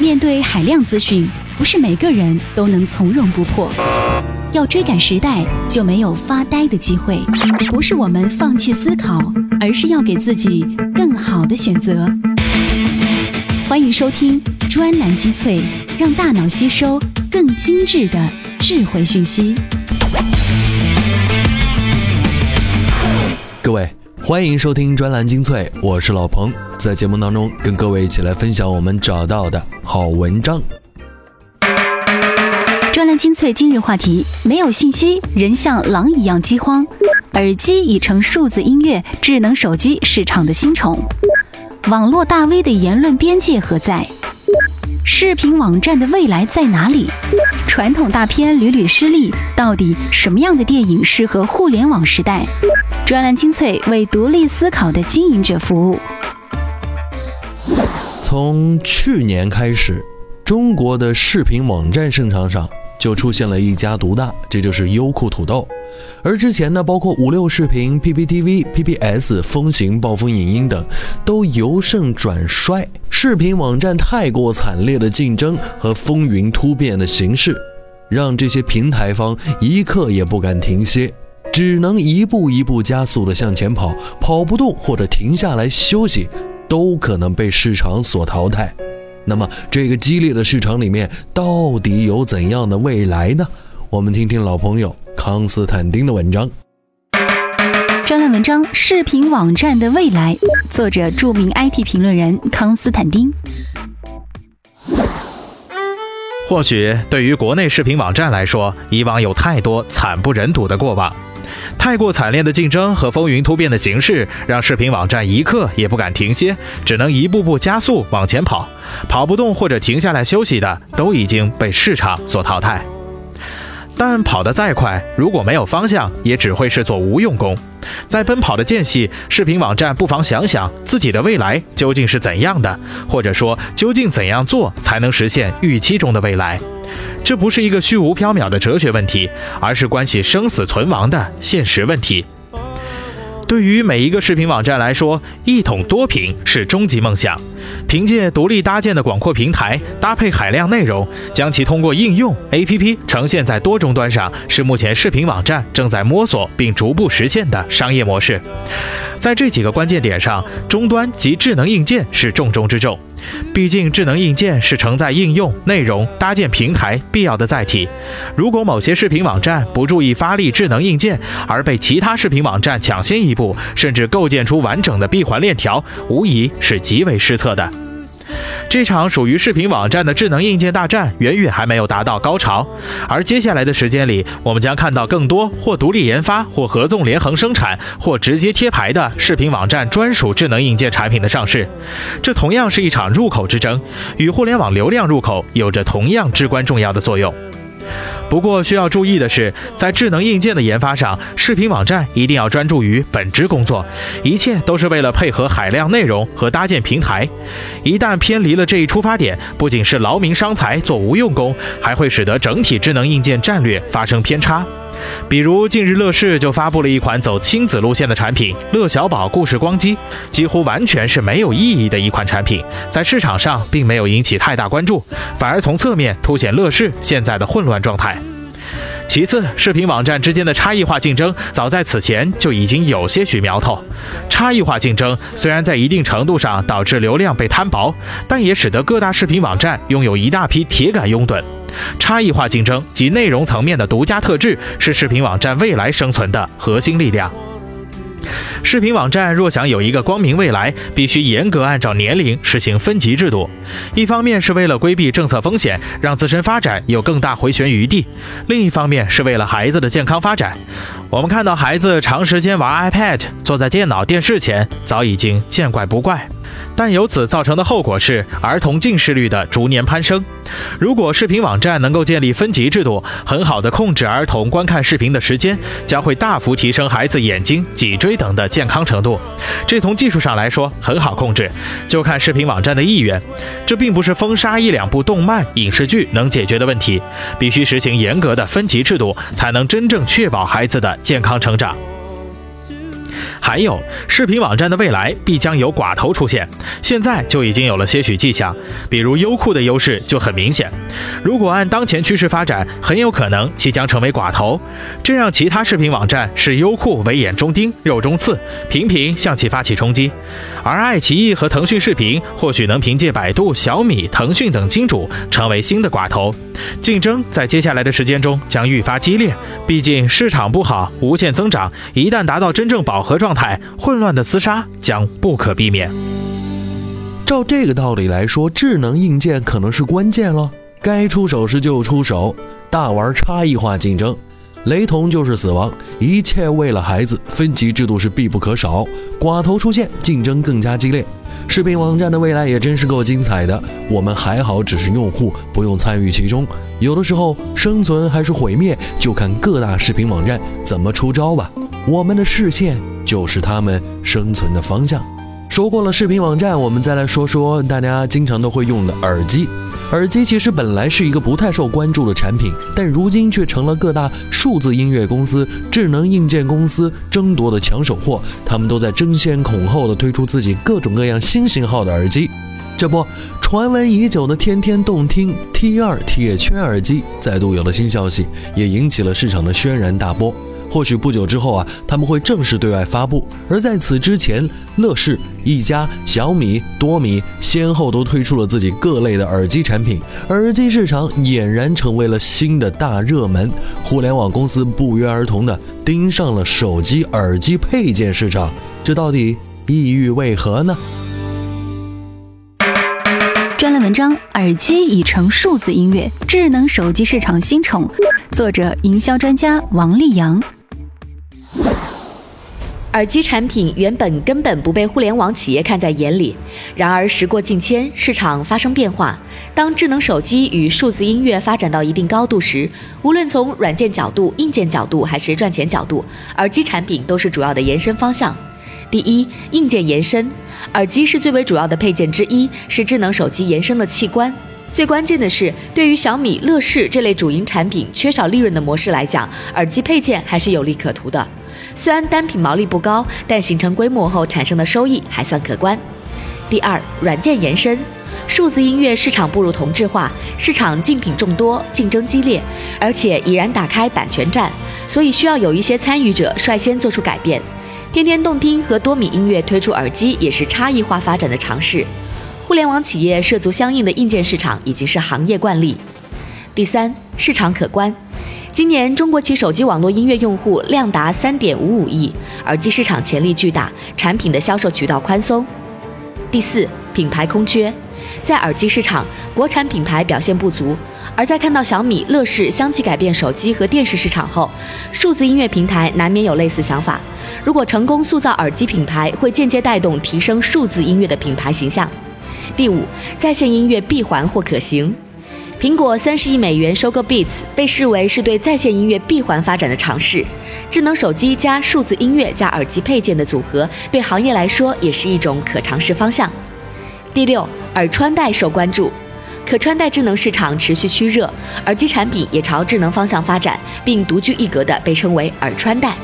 面对海量资讯，不是每个人都能从容不迫。要追赶时代，就没有发呆的机会。不是我们放弃思考，而是要给自己更好的选择。欢迎收听专栏精粹，让大脑吸收更精致的智慧讯息。各位，欢迎收听专栏精粹，我是老彭，在节目当中跟各位一起来分享我们找到的好文章。专栏精粹今日话题：没有信息，人像狼一样饥荒。耳机已成数字音乐、智能手机市场的新宠。网络大 V 的言论边界何在？视频网站的未来在哪里？传统大片屡屡失利，到底什么样的电影适合互联网时代？专栏精粹为独立思考的经营者服务。从去年开始，中国的视频网站市场上就出现了一家独大，这就是优酷土豆。而之前呢，包括五六视频、PPTV、PPS、风行、暴风影音等，都由盛转衰。视频网站太过惨烈的竞争和风云突变的形势，让这些平台方一刻也不敢停歇，只能一步一步加速的向前跑，跑不动或者停下来休息，都可能被市场所淘汰。那么，这个激烈的市场里面，到底有怎样的未来呢？我们听听老朋友。康斯坦丁的文章，专栏文章《视频网站的未来》，作者著名 IT 评论人康斯坦丁。或许对于国内视频网站来说，以往有太多惨不忍睹的过往，太过惨烈的竞争和风云突变的形势，让视频网站一刻也不敢停歇，只能一步步加速往前跑，跑不动或者停下来休息的，都已经被市场所淘汰。但跑得再快，如果没有方向，也只会是做无用功。在奔跑的间隙，视频网站不妨想想自己的未来究竟是怎样的，或者说究竟怎样做才能实现预期中的未来？这不是一个虚无缥缈的哲学问题，而是关系生死存亡的现实问题。对于每一个视频网站来说，一统多屏是终极梦想。凭借独立搭建的广阔平台，搭配海量内容，将其通过应用 APP 呈现在多终端上，是目前视频网站正在摸索并逐步实现的商业模式。在这几个关键点上，终端及智能硬件是重中之重。毕竟，智能硬件是承载应用内容、搭建平台必要的载体。如果某些视频网站不注意发力智能硬件，而被其他视频网站抢先一步，甚至构建出完整的闭环链条，无疑是极为失策的。这场属于视频网站的智能硬件大战远远还没有达到高潮，而接下来的时间里，我们将看到更多或独立研发、或合纵连横生产、或直接贴牌的视频网站专属智能硬件产品的上市。这同样是一场入口之争，与互联网流量入口有着同样至关重要的作用。不过需要注意的是，在智能硬件的研发上，视频网站一定要专注于本职工作，一切都是为了配合海量内容和搭建平台。一旦偏离了这一出发点，不仅是劳民伤财做无用功，还会使得整体智能硬件战略发生偏差。比如近日乐视就发布了一款走亲子路线的产品——乐小宝故事光机，几乎完全是没有意义的一款产品，在市场上并没有引起太大关注，反而从侧面凸显乐视现在的混乱状态。其次，视频网站之间的差异化竞争早在此前就已经有些许苗头。差异化竞争虽然在一定程度上导致流量被摊薄，但也使得各大视频网站拥有一大批铁杆拥趸。差异化竞争及内容层面的独家特质是视频网站未来生存的核心力量。视频网站若想有一个光明未来，必须严格按照年龄实行分级制度。一方面是为了规避政策风险，让自身发展有更大回旋余地；另一方面是为了孩子的健康发展。我们看到孩子长时间玩 iPad，坐在电脑、电视前，早已经见怪不怪。但由此造成的后果是儿童近视率的逐年攀升。如果视频网站能够建立分级制度，很好的控制儿童观看视频的时间，将会大幅提升孩子眼睛、脊椎等的健康程度。这从技术上来说很好控制，就看视频网站的意愿。这并不是封杀一两部动漫、影视剧能解决的问题，必须实行严格的分级制度，才能真正确保孩子的健康成长。还有，视频网站的未来必将有寡头出现，现在就已经有了些许迹象。比如优酷的优势就很明显，如果按当前趋势发展，很有可能即将成为寡头，这让其他视频网站视优酷为眼中钉、肉中刺，频频向其发起冲击。而爱奇艺和腾讯视频或许能凭借百度、小米、腾讯等金主成为新的寡头，竞争在接下来的时间中将愈发激烈。毕竟市场不好，无限增长，一旦达到真正饱和和状态，混乱的厮杀将不可避免。照这个道理来说，智能硬件可能是关键了，该出手时就出手，大玩差异化竞争。雷同就是死亡，一切为了孩子，分级制度是必不可少。寡头出现，竞争更加激烈。视频网站的未来也真是够精彩的。我们还好，只是用户，不用参与其中。有的时候，生存还是毁灭，就看各大视频网站怎么出招吧。我们的视线就是他们生存的方向。说过了视频网站，我们再来说说大家经常都会用的耳机。耳机其实本来是一个不太受关注的产品，但如今却成了各大数字音乐公司、智能硬件公司争夺的抢手货。他们都在争先恐后的推出自己各种各样新型号的耳机。这不，传闻已久的天天动听 T2 铁圈耳机再度有了新消息，也引起了市场的轩然大波。或许不久之后啊，他们会正式对外发布。而在此之前，乐视、一加、小米、多米先后都推出了自己各类的耳机产品，耳机市场俨然成为了新的大热门。互联网公司不约而同的盯上了手机耳机配件市场，这到底意欲为何呢？专栏文章：耳机已成数字音乐，智能手机市场新宠。作者：营销专家王立阳。耳机产品原本根本不被互联网企业看在眼里，然而时过境迁，市场发生变化。当智能手机与数字音乐发展到一定高度时，无论从软件角度、硬件角度还是赚钱角度，耳机产品都是主要的延伸方向。第一，硬件延伸，耳机是最为主要的配件之一，是智能手机延伸的器官。最关键的是，对于小米、乐视这类主营产品缺少利润的模式来讲，耳机配件还是有利可图的。虽然单品毛利不高，但形成规模后产生的收益还算可观。第二，软件延伸，数字音乐市场步入同质化，市场竞品众多，竞争激烈，而且已然打开版权战，所以需要有一些参与者率先做出改变。天天动听和多米音乐推出耳机也是差异化发展的尝试。互联网企业涉足相应的硬件市场已经是行业惯例。第三，市场可观。今年中国其手机网络音乐用户量达三点五五亿，耳机市场潜力巨大，产品的销售渠道宽松。第四，品牌空缺，在耳机市场，国产品牌表现不足，而在看到小米、乐视相继改变手机和电视市场后，数字音乐平台难免有类似想法。如果成功塑造耳机品牌，会间接带动提升数字音乐的品牌形象。第五，在线音乐闭环或可行。苹果三十亿美元收购 Beats，被视为是对在线音乐闭环发展的尝试。智能手机加数字音乐加耳机配件的组合，对行业来说也是一种可尝试方向。第六，耳穿戴受关注，可穿戴智能市场持续趋热，耳机产品也朝智能方向发展，并独具一格的被称为耳穿戴。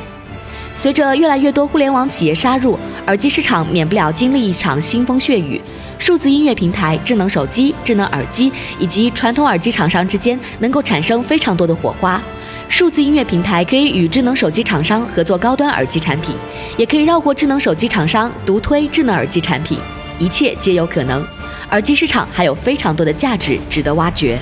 随着越来越多互联网企业杀入，耳机市场免不了经历一场腥风血雨。数字音乐平台、智能手机、智能耳机以及传统耳机厂商之间能够产生非常多的火花。数字音乐平台可以与智能手机厂商合作高端耳机产品，也可以绕过智能手机厂商独推智能耳机产品，一切皆有可能。耳机市场还有非常多的价值值得挖掘。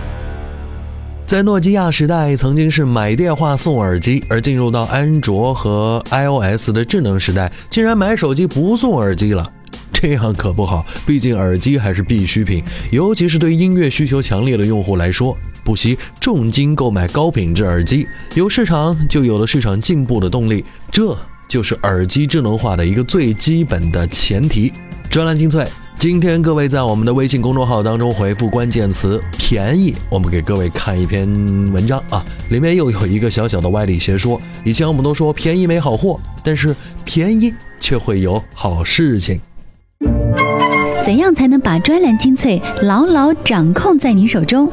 在诺基亚时代，曾经是买电话送耳机；而进入到安卓和 iOS 的智能时代，竟然买手机不送耳机了。这样可不好，毕竟耳机还是必需品，尤其是对音乐需求强烈的用户来说，不惜重金购买高品质耳机。有市场，就有了市场进步的动力，这就是耳机智能化的一个最基本的前提。专栏精粹，今天各位在我们的微信公众号当中回复关键词“便宜”，我们给各位看一篇文章啊，里面又有一个小小的歪理邪说。以前我们都说便宜没好货，但是便宜却会有好事情。怎样才能把专栏精粹牢牢掌控在您手中？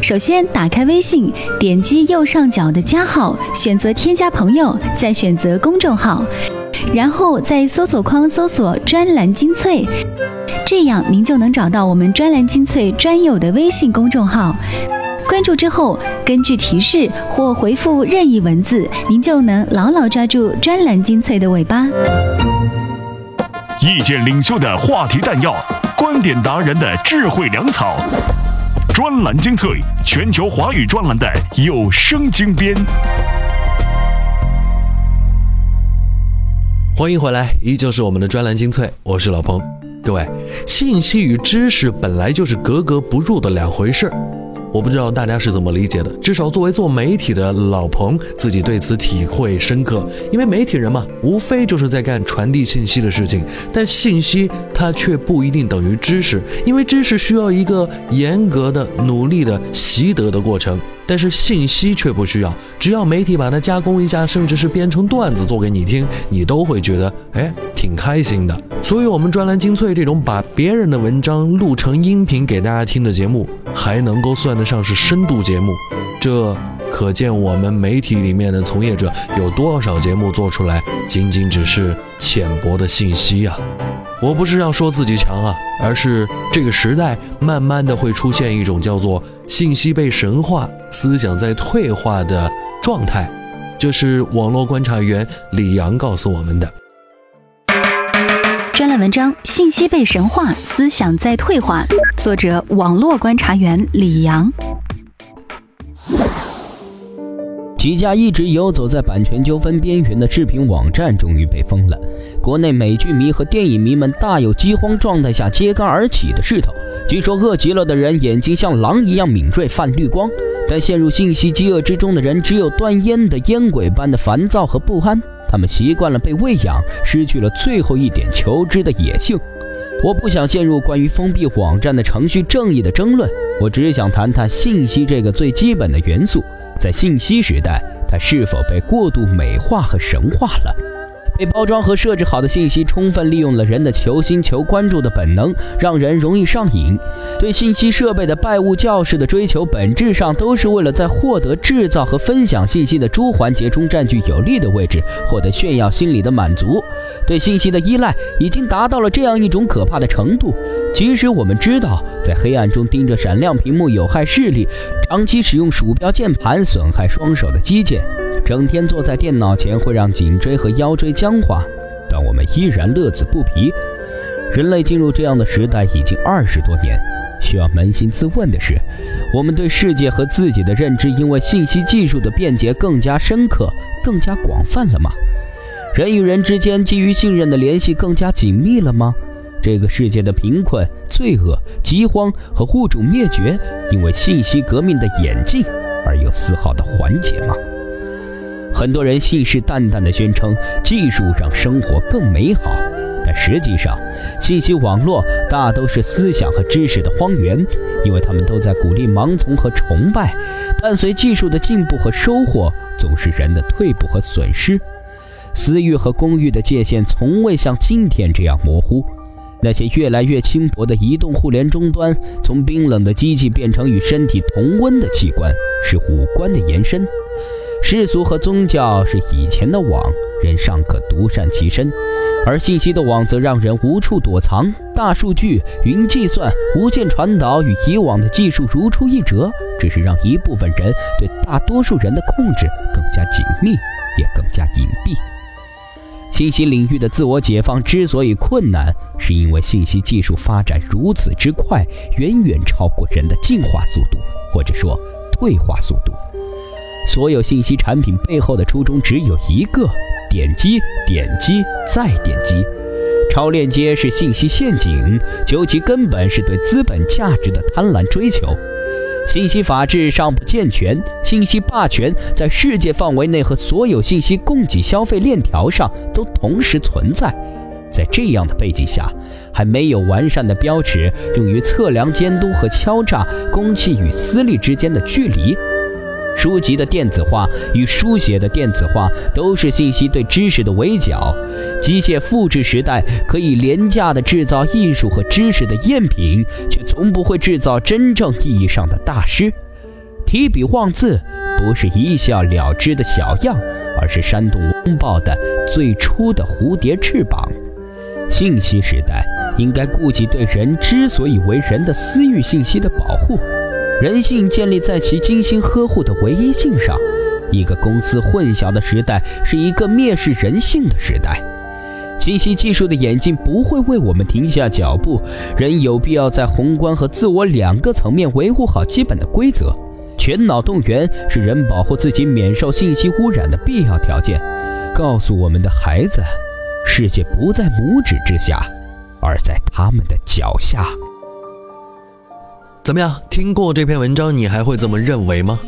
首先，打开微信，点击右上角的加号，选择添加朋友，再选择公众号，然后在搜索框搜索“专栏精粹”，这样您就能找到我们专栏精粹专有的微信公众号。关注之后，根据提示或回复任意文字，您就能牢牢抓住专栏精粹的尾巴。意见领袖的话题弹药，观点达人的智慧粮草，专栏精粹，全球华语专栏的有声精编。欢迎回来，依旧是我们的专栏精粹，我是老彭。各位，信息与知识本来就是格格不入的两回事儿。我不知道大家是怎么理解的，至少作为做媒体的老彭，自己对此体会深刻。因为媒体人嘛，无非就是在干传递信息的事情，但信息它却不一定等于知识，因为知识需要一个严格的、努力的习得的过程。但是信息却不需要，只要媒体把它加工一下，甚至是编成段子做给你听，你都会觉得哎挺开心的。所以，我们专栏精粹这种把别人的文章录成音频给大家听的节目，还能够算得上是深度节目，这可见我们媒体里面的从业者有多少节目做出来仅仅只是浅薄的信息呀？我不是要说自己强啊，而是这个时代慢慢的会出现一种叫做。信息被神化，思想在退化的状态，这是网络观察员李阳告诉我们的。专栏文章：信息被神化，思想在退化。作者：网络观察员李阳。几家一直游走在版权纠纷边缘的视频网站终于被封了。国内美剧迷和电影迷们大有饥荒状态下揭竿而起的势头。据说饿极了的人眼睛像狼一样敏锐，泛绿光；但陷入信息饥饿之中的人，只有断烟的烟鬼般的烦躁和不安。他们习惯了被喂养，失去了最后一点求知的野性。我不想陷入关于封闭网站的程序正义的争论，我只想谈谈信息这个最基本的元素。在信息时代，它是否被过度美化和神化了？被包装和设置好的信息，充分利用了人的求新求关注的本能，让人容易上瘾。对信息设备的拜物教式的追求，本质上都是为了在获得、制造和分享信息的诸环节中占据有利的位置，获得炫耀心理的满足。对信息的依赖已经达到了这样一种可怕的程度。即使我们知道在黑暗中盯着闪亮屏幕有害视力，长期使用鼠标键盘损害双手的肌腱，整天坐在电脑前会让颈椎和腰椎僵化，但我们依然乐此不疲。人类进入这样的时代已经二十多年，需要扪心自问的是：我们对世界和自己的认知，因为信息技术的便捷更加深刻、更加广泛了吗？人与人之间基于信任的联系更加紧密了吗？这个世界的贫困、罪恶、饥荒和物种灭绝，因为信息革命的演进而有丝毫的缓解吗？很多人信誓旦旦地宣称技术让生活更美好，但实际上，信息网络大都是思想和知识的荒原，因为他们都在鼓励盲从和崇拜。伴随技术的进步和收获，总是人的退步和损失。私域和公域的界限从未像今天这样模糊。那些越来越轻薄的移动互联终端，从冰冷的机器变成与身体同温的器官，是五官的延伸。世俗和宗教是以前的网，人尚可独善其身；而信息的网则让人无处躲藏。大数据、云计算、无线传导与以往的技术如出一辙，只是让一部分人对大多数人的控制更加紧密，也更加隐蔽。信息领域的自我解放之所以困难，是因为信息技术发展如此之快，远远超过人的进化速度，或者说退化速度。所有信息产品背后的初衷只有一个：点击、点击、再点击。超链接是信息陷阱，究其根本是对资本价值的贪婪追求。信息法制尚不健全，信息霸权在世界范围内和所有信息供给消费链条上都同时存在。在这样的背景下，还没有完善的标尺用于测量、监督和敲诈公器与私利之间的距离。书籍的电子化与书写的电子化都是信息对知识的围剿。机械复制时代可以廉价地制造艺术和知识的赝品，却从不会制造真正意义上的大师。提笔忘字不是一笑了之的小样，而是煽动风暴的最初的蝴蝶翅膀。信息时代应该顾及对人之所以为人的私域信息的保护，人性建立在其精心呵护的唯一性上。一个公司混淆的时代是一个蔑视人性的时代。信息技术的演进不会为我们停下脚步，人有必要在宏观和自我两个层面维护好基本的规则。全脑动员是人保护自己免受信息污染的必要条件。告诉我们的孩子，世界不在拇指之下，而在他们的脚下。怎么样？听过这篇文章，你还会这么认为吗？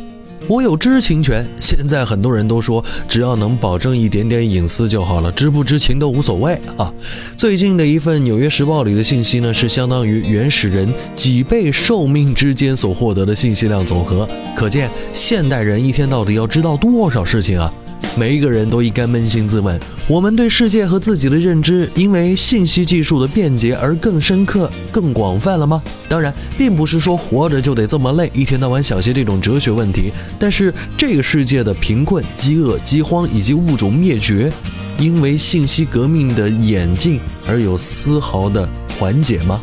我有知情权。现在很多人都说，只要能保证一点点隐私就好了，知不知情都无所谓啊。最近的一份《纽约时报》里的信息呢，是相当于原始人几倍寿命之间所获得的信息量总和。可见现代人一天到底要知道多少事情啊？每一个人都应该扪心自问：我们对世界和自己的认知，因为信息技术的便捷而更深刻、更广泛了吗？当然，并不是说活着就得这么累，一天到晚想些这种哲学问题。但是，这个世界的贫困、饥饿、饥荒以及物种灭绝，因为信息革命的演进而有丝毫的缓解吗？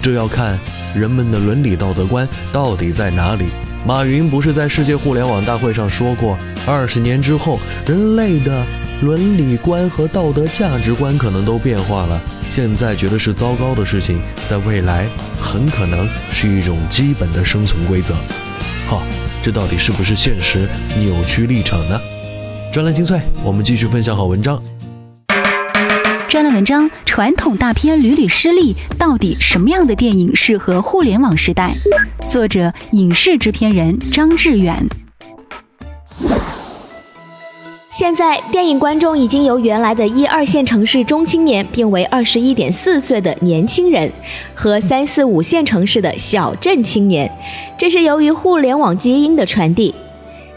这要看人们的伦理道德观到底在哪里。马云不是在世界互联网大会上说过，二十年之后，人类的伦理观和道德价值观可能都变化了。现在觉得是糟糕的事情，在未来很可能是一种基本的生存规则。好，这到底是不是现实扭曲立场呢？专栏精粹，我们继续分享好文章。专栏文章：传统大片屡屡失利，到底什么样的电影适合互联网时代？作者：影视制片人张志远。现在，电影观众已经由原来的一二线城市中青年变为二十一点四岁的年轻人和三四五线城市的小镇青年，这是由于互联网基因的传递。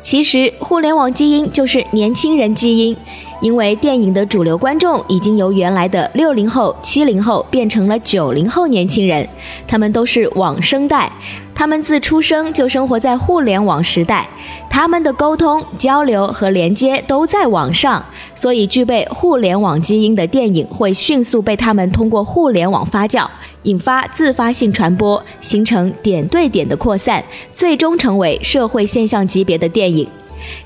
其实，互联网基因就是年轻人基因。因为电影的主流观众已经由原来的六零后、七零后变成了九零后年轻人，他们都是网生代，他们自出生就生活在互联网时代，他们的沟通、交流和连接都在网上，所以具备互联网基因的电影会迅速被他们通过互联网发酵，引发自发性传播，形成点对点的扩散，最终成为社会现象级别的电影。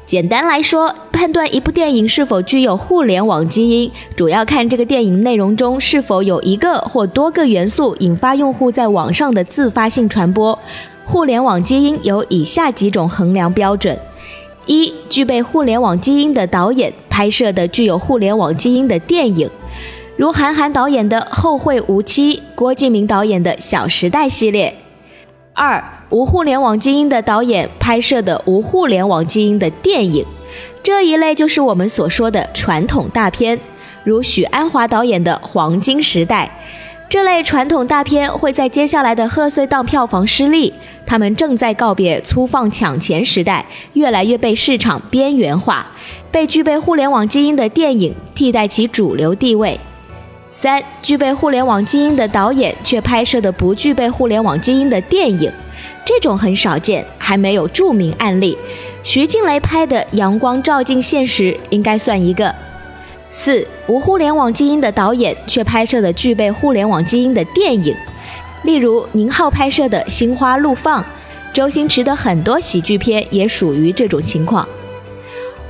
简单来说，判断一部电影是否具有互联网基因，主要看这个电影内容中是否有一个或多个元素引发用户在网上的自发性传播。互联网基因有以下几种衡量标准：一、具备互联网基因的导演拍摄的具有互联网基因的电影，如韩寒导演的《后会无期》，郭敬明导演的《小时代》系列；二、无互联网基因的导演拍摄的无互联网基因的电影，这一类就是我们所说的传统大片，如许鞍华导演的《黄金时代》。这类传统大片会在接下来的贺岁档票房失利，他们正在告别粗放抢钱时代，越来越被市场边缘化，被具备互联网基因的电影替代其主流地位。三、具备互联网基因的导演却拍摄的不具备互联网基因的电影。这种很少见，还没有著名案例。徐静蕾拍的《阳光照进现实》应该算一个。四无互联网基因的导演却拍摄的具备互联网基因的电影，例如宁浩拍摄的《心花怒放》，周星驰的很多喜剧片也属于这种情况。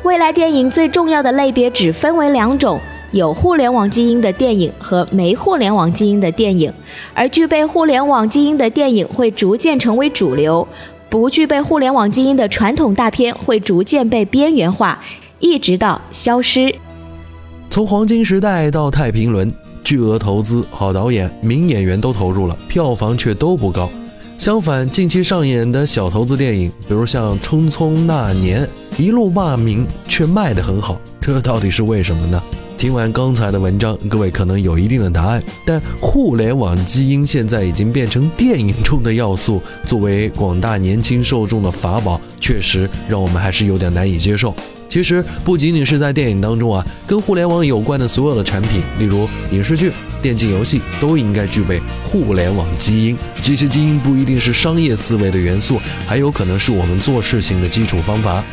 未来电影最重要的类别只分为两种。有互联网基因的电影和没互联网基因的电影，而具备互联网基因的电影会逐渐成为主流，不具备互联网基因的传统大片会逐渐被边缘化，一直到消失。从黄金时代到太平轮，巨额投资、好导演、名演员都投入了，票房却都不高。相反，近期上演的小投资电影，比如像《匆匆那年》，一路骂名却卖得很好，这到底是为什么呢？听完刚才的文章，各位可能有一定的答案。但互联网基因现在已经变成电影中的要素，作为广大年轻受众的法宝，确实让我们还是有点难以接受。其实不仅仅是在电影当中啊，跟互联网有关的所有的产品，例如影视剧、电竞游戏都应该具备互联网基因。这些基因不一定是商业思维的元素，还有可能是我们做事情的基础方法。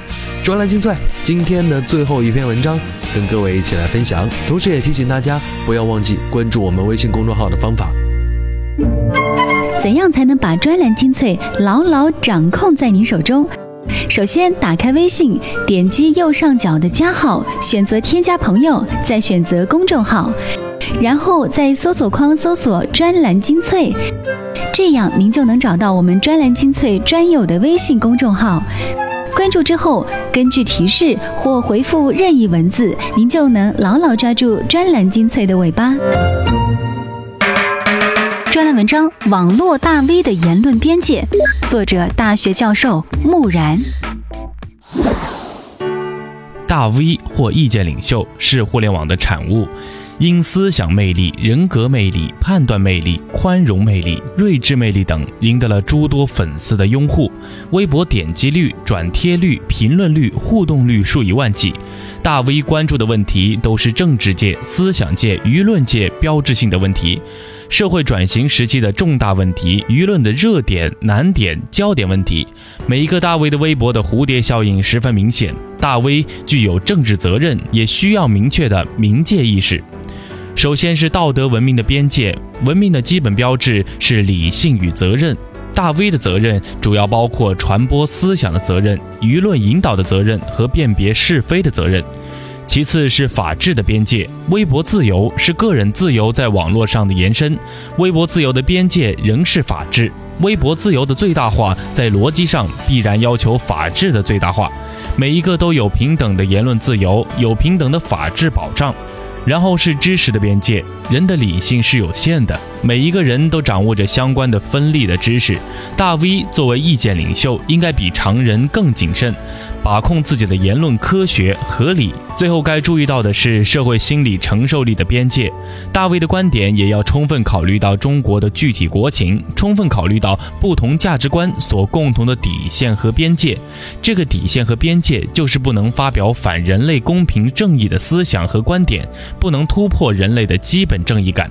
专栏精粹，今天的最后一篇文章，跟各位一起来分享。同时也提醒大家，不要忘记关注我们微信公众号的方法。怎样才能把专栏精粹牢牢掌控在您手中？首先，打开微信，点击右上角的加号，选择添加朋友，再选择公众号，然后在搜索框搜索“专栏精粹”，这样您就能找到我们专栏精粹专有的微信公众号。关注之后，根据提示或回复任意文字，您就能牢牢抓住专栏精粹的尾巴。专栏文章《网络大 V 的言论边界》，作者大学教授木然。大 V 或意见领袖是互联网的产物，因思想魅力、人格魅力、判断魅力、宽容魅力、睿智魅力等，赢得了诸多粉丝的拥护。微博点击率、转贴率、评论率、互动率数以万计。大 V 关注的问题都是政治界、思想界、舆论界标志性的问题。社会转型时期的重大问题，舆论的热点、难点、焦点问题，每一个大 V 的微博的蝴蝶效应十分明显。大 V 具有政治责任，也需要明确的冥界意识。首先是道德文明的边界，文明的基本标志是理性与责任。大 V 的责任主要包括传播思想的责任、舆论引导的责任和辨别是非的责任。其次是法治的边界，微博自由是个人自由在网络上的延伸，微博自由的边界仍是法治。微博自由的最大化，在逻辑上必然要求法治的最大化，每一个都有平等的言论自由，有平等的法治保障。然后是知识的边界，人的理性是有限的，每一个人都掌握着相关的分立的知识。大 V 作为意见领袖，应该比常人更谨慎。把控自己的言论科学合理。最后该注意到的是社会心理承受力的边界。大 V 的观点也要充分考虑到中国的具体国情，充分考虑到不同价值观所共同的底线和边界。这个底线和边界就是不能发表反人类公平正义的思想和观点，不能突破人类的基本正义感。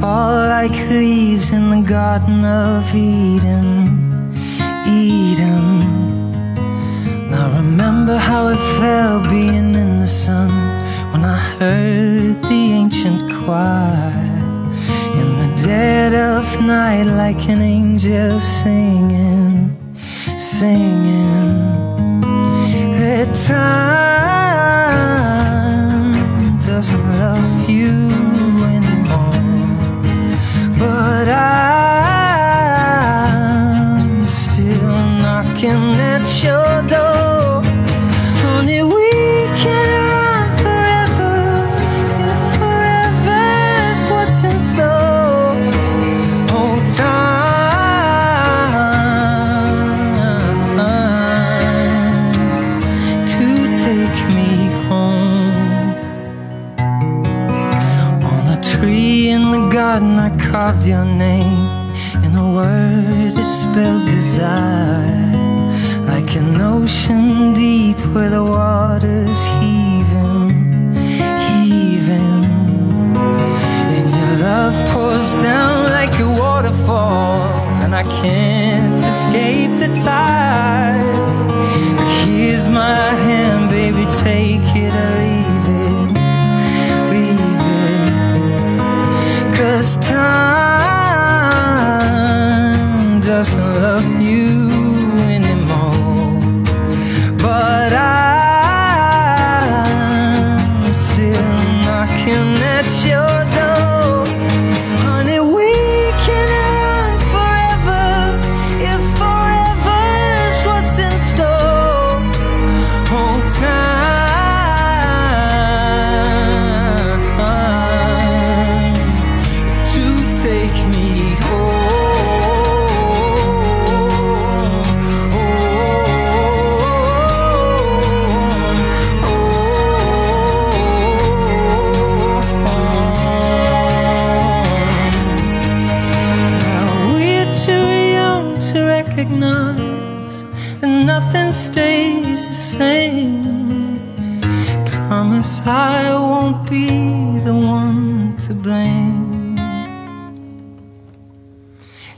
fall like leaves in the Garden of Eden, Eden. Now remember how it felt being in the sun when I heard the ancient choir in the dead of night, like an angel singing, singing. That time doesn't love you I'm still knocking at your door. Carved your name in a word it spelled desire like an ocean deep where the waters heaving heaving and your love pours down like a waterfall and i can't escape the tide. Here's my hand baby take I won't be the one to blame.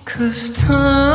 Cause time